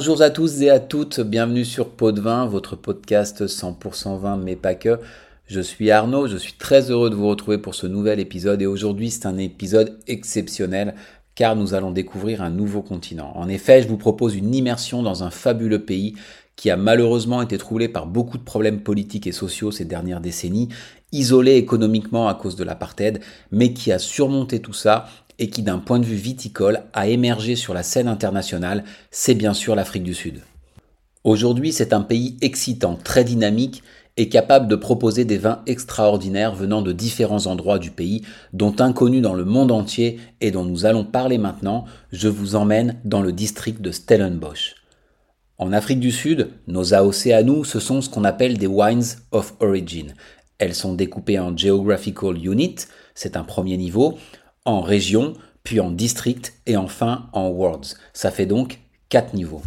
Bonjour à tous et à toutes, bienvenue sur Pot de Vin, votre podcast 100% vin mais pas que. Je suis Arnaud, je suis très heureux de vous retrouver pour ce nouvel épisode et aujourd'hui c'est un épisode exceptionnel car nous allons découvrir un nouveau continent. En effet, je vous propose une immersion dans un fabuleux pays qui a malheureusement été troublé par beaucoup de problèmes politiques et sociaux ces dernières décennies, isolé économiquement à cause de l'apartheid, mais qui a surmonté tout ça et qui d'un point de vue viticole a émergé sur la scène internationale, c'est bien sûr l'Afrique du Sud. Aujourd'hui, c'est un pays excitant, très dynamique et capable de proposer des vins extraordinaires venant de différents endroits du pays, dont inconnus dans le monde entier et dont nous allons parler maintenant, je vous emmène dans le district de Stellenbosch. En Afrique du Sud, nos AOC à nous, ce sont ce qu'on appelle des wines of origin. Elles sont découpées en geographical unit, c'est un premier niveau, en région, puis en district et enfin en wards. Ça fait donc quatre niveaux.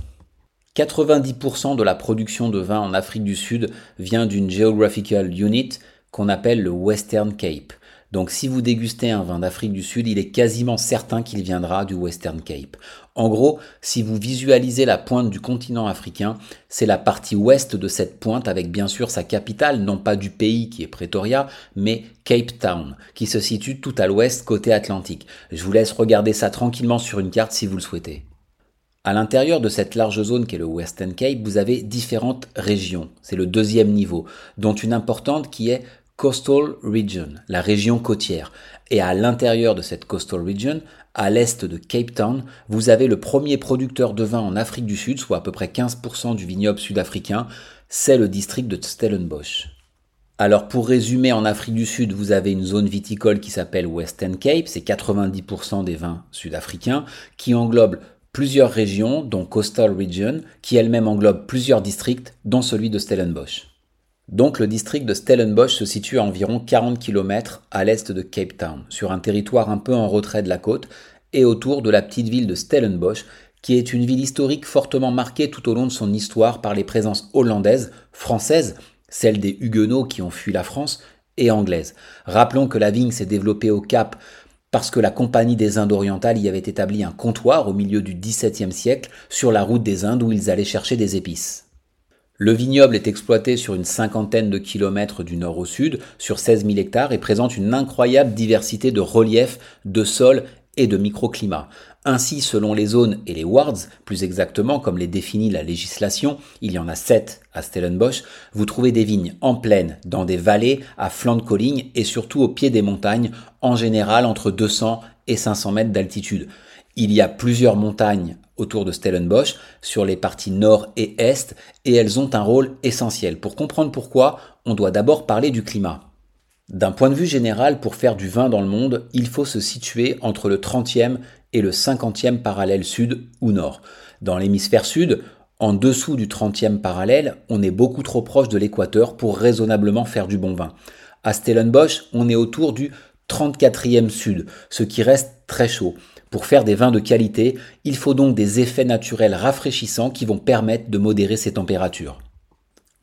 90% de la production de vin en Afrique du Sud vient d'une geographical unit qu'on appelle le Western Cape. Donc si vous dégustez un vin d'Afrique du Sud, il est quasiment certain qu'il viendra du Western Cape. En gros, si vous visualisez la pointe du continent africain, c'est la partie ouest de cette pointe avec bien sûr sa capitale, non pas du pays qui est Pretoria, mais Cape Town, qui se situe tout à l'ouest côté Atlantique. Je vous laisse regarder ça tranquillement sur une carte si vous le souhaitez. À l'intérieur de cette large zone qu'est le Western Cape, vous avez différentes régions. C'est le deuxième niveau, dont une importante qui est Coastal Region, la région côtière. Et à l'intérieur de cette Coastal Region, à l'est de Cape Town, vous avez le premier producteur de vin en Afrique du Sud, soit à peu près 15% du vignoble sud-africain, c'est le district de Stellenbosch. Alors pour résumer, en Afrique du Sud, vous avez une zone viticole qui s'appelle Western Cape, c'est 90% des vins sud-africains, qui englobe plusieurs régions, dont Coastal Region, qui elle-même englobe plusieurs districts, dont celui de Stellenbosch. Donc le district de Stellenbosch se situe à environ 40 km à l'est de Cape Town, sur un territoire un peu en retrait de la côte et autour de la petite ville de Stellenbosch, qui est une ville historique fortement marquée tout au long de son histoire par les présences hollandaises, françaises, celles des Huguenots qui ont fui la France, et anglaises. Rappelons que la vigne s'est développée au Cap parce que la Compagnie des Indes orientales y avait établi un comptoir au milieu du XVIIe siècle sur la route des Indes où ils allaient chercher des épices. Le vignoble est exploité sur une cinquantaine de kilomètres du nord au sud, sur 16 000 hectares, et présente une incroyable diversité de reliefs, de sols et de microclimats. Ainsi, selon les zones et les wards, plus exactement comme les définit la législation, il y en a sept à Stellenbosch, vous trouvez des vignes en plaine, dans des vallées, à flanc de collines et surtout au pied des montagnes, en général entre 200 et 500 mètres d'altitude. Il y a plusieurs montagnes autour de Stellenbosch sur les parties nord et est et elles ont un rôle essentiel. Pour comprendre pourquoi, on doit d'abord parler du climat. D'un point de vue général, pour faire du vin dans le monde, il faut se situer entre le 30e et le 50e parallèle sud ou nord. Dans l'hémisphère sud, en dessous du 30e parallèle, on est beaucoup trop proche de l'équateur pour raisonnablement faire du bon vin. À Stellenbosch, on est autour du 34e sud, ce qui reste très chaud. Pour faire des vins de qualité, il faut donc des effets naturels rafraîchissants qui vont permettre de modérer ces températures.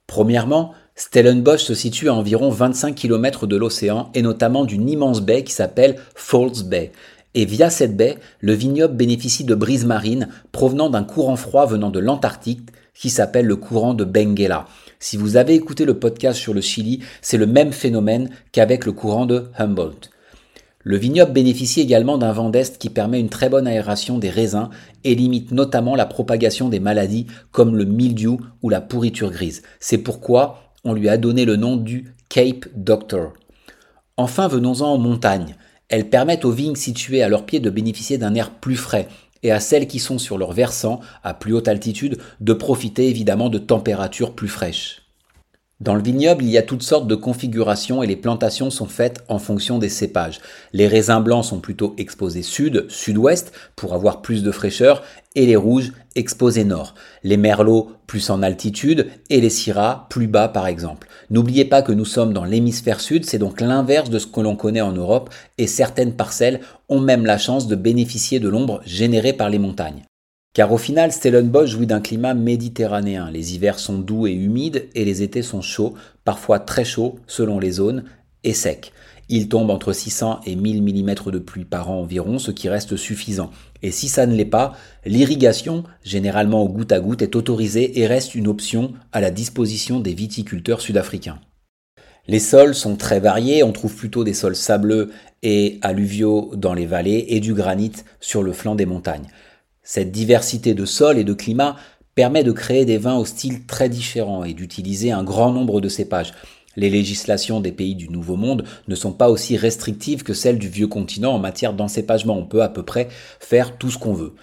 Premièrement, Stellenbosch se situe à environ 25 km de l'océan et notamment d'une immense baie qui s'appelle Falls Bay. Et via cette baie, le vignoble bénéficie de brises marines provenant d'un courant froid venant de l'Antarctique qui s'appelle le courant de Benguela. Si vous avez écouté le podcast sur le Chili, c'est le même phénomène qu'avec le courant de Humboldt. Le vignoble bénéficie également d'un vent d'est qui permet une très bonne aération des raisins et limite notamment la propagation des maladies comme le mildiou ou la pourriture grise. C'est pourquoi on lui a donné le nom du Cape Doctor. Enfin, venons-en aux montagnes. Elles permettent aux vignes situées à leur pied de bénéficier d'un air plus frais et à celles qui sont sur leur versant, à plus haute altitude, de profiter évidemment de températures plus fraîches. Dans le vignoble, il y a toutes sortes de configurations et les plantations sont faites en fonction des cépages. Les raisins blancs sont plutôt exposés sud, sud-ouest pour avoir plus de fraîcheur et les rouges exposés nord. Les merlots plus en altitude et les syrahs plus bas par exemple. N'oubliez pas que nous sommes dans l'hémisphère sud, c'est donc l'inverse de ce que l'on connaît en Europe et certaines parcelles ont même la chance de bénéficier de l'ombre générée par les montagnes. Car au final, Stellenbosch jouit d'un climat méditerranéen. Les hivers sont doux et humides et les étés sont chauds, parfois très chauds selon les zones, et secs. Il tombe entre 600 et 1000 mm de pluie par an environ, ce qui reste suffisant. Et si ça ne l'est pas, l'irrigation, généralement au goutte à goutte, est autorisée et reste une option à la disposition des viticulteurs sud-africains. Les sols sont très variés, on trouve plutôt des sols sableux et alluviaux dans les vallées et du granit sur le flanc des montagnes. Cette diversité de sols et de climats permet de créer des vins au style très différents et d'utiliser un grand nombre de cépages. Les législations des pays du Nouveau Monde ne sont pas aussi restrictives que celles du vieux continent en matière d'encépagement. On peut à peu près faire tout ce qu'on veut.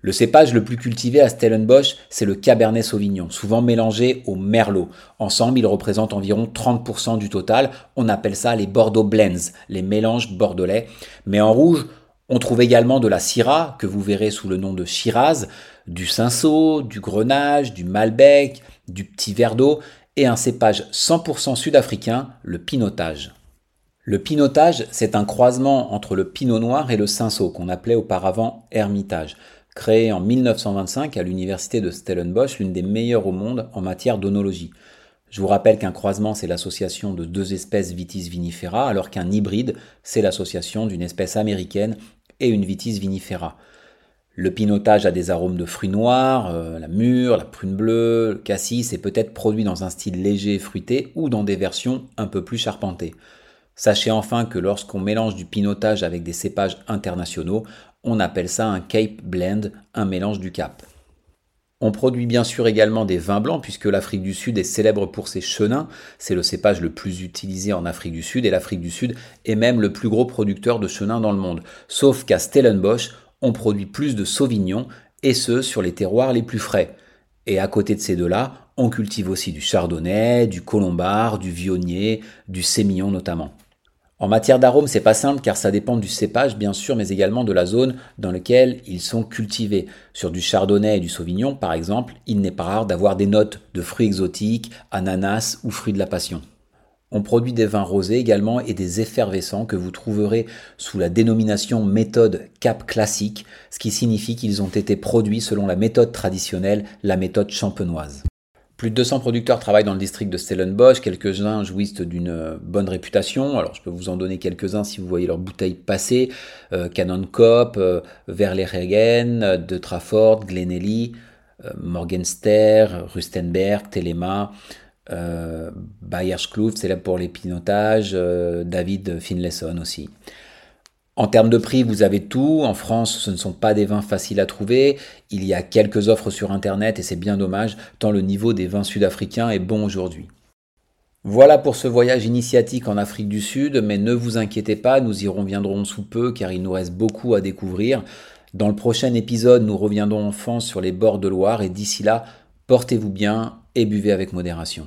Le cépage le plus cultivé à Stellenbosch, c'est le Cabernet Sauvignon, souvent mélangé au Merlot. Ensemble, ils représentent environ 30% du total. On appelle ça les Bordeaux Blends, les mélanges bordelais. Mais en rouge, on trouve également de la Syrah, que vous verrez sous le nom de Shiraz, du Cinsault, du Grenache, du Malbec, du Petit Verdot, et un cépage 100% sud-africain, le Pinotage. Le Pinotage, c'est un croisement entre le Pinot Noir et le Cinsault, qu'on appelait auparavant Hermitage. Créé en 1925 à l'université de Stellenbosch, l'une des meilleures au monde en matière d'onologie. Je vous rappelle qu'un croisement, c'est l'association de deux espèces Vitis vinifera, alors qu'un hybride, c'est l'association d'une espèce américaine et une Vitis vinifera. Le pinotage a des arômes de fruits noirs, euh, la mûre, la prune bleue, le cassis est peut-être produit dans un style léger fruité ou dans des versions un peu plus charpentées. Sachez enfin que lorsqu'on mélange du pinotage avec des cépages internationaux, on appelle ça un Cape Blend, un mélange du Cap. On produit bien sûr également des vins blancs puisque l'Afrique du Sud est célèbre pour ses chenins, c'est le cépage le plus utilisé en Afrique du Sud et l'Afrique du Sud est même le plus gros producteur de chenins dans le monde. Sauf qu'à Stellenbosch, on produit plus de sauvignon et ce sur les terroirs les plus frais. Et à côté de ces deux-là, on cultive aussi du chardonnay, du colombard, du vionnier, du sémillon notamment. En matière d'arôme, c'est pas simple car ça dépend du cépage bien sûr, mais également de la zone dans laquelle ils sont cultivés. Sur du chardonnay et du sauvignon, par exemple, il n'est pas rare d'avoir des notes de fruits exotiques, ananas ou fruits de la passion. On produit des vins rosés également et des effervescents que vous trouverez sous la dénomination méthode cap classique, ce qui signifie qu'ils ont été produits selon la méthode traditionnelle, la méthode champenoise. Plus de 200 producteurs travaillent dans le district de Stellenbosch, quelques-uns jouissent d'une euh, bonne réputation. Alors je peux vous en donner quelques-uns si vous voyez leurs bouteilles passer. Euh, Canon Cop, euh, Verleerhagen, De Trafford, Glenelly, Morgenster, Rustenberg, Telema, euh, Bayerskloof, célèbre pour les pinotages, David Finlayson aussi. En termes de prix, vous avez tout. En France, ce ne sont pas des vins faciles à trouver. Il y a quelques offres sur Internet et c'est bien dommage, tant le niveau des vins sud-africains est bon aujourd'hui. Voilà pour ce voyage initiatique en Afrique du Sud, mais ne vous inquiétez pas, nous y reviendrons sous peu car il nous reste beaucoup à découvrir. Dans le prochain épisode, nous reviendrons en France sur les bords de Loire et d'ici là, portez-vous bien et buvez avec modération.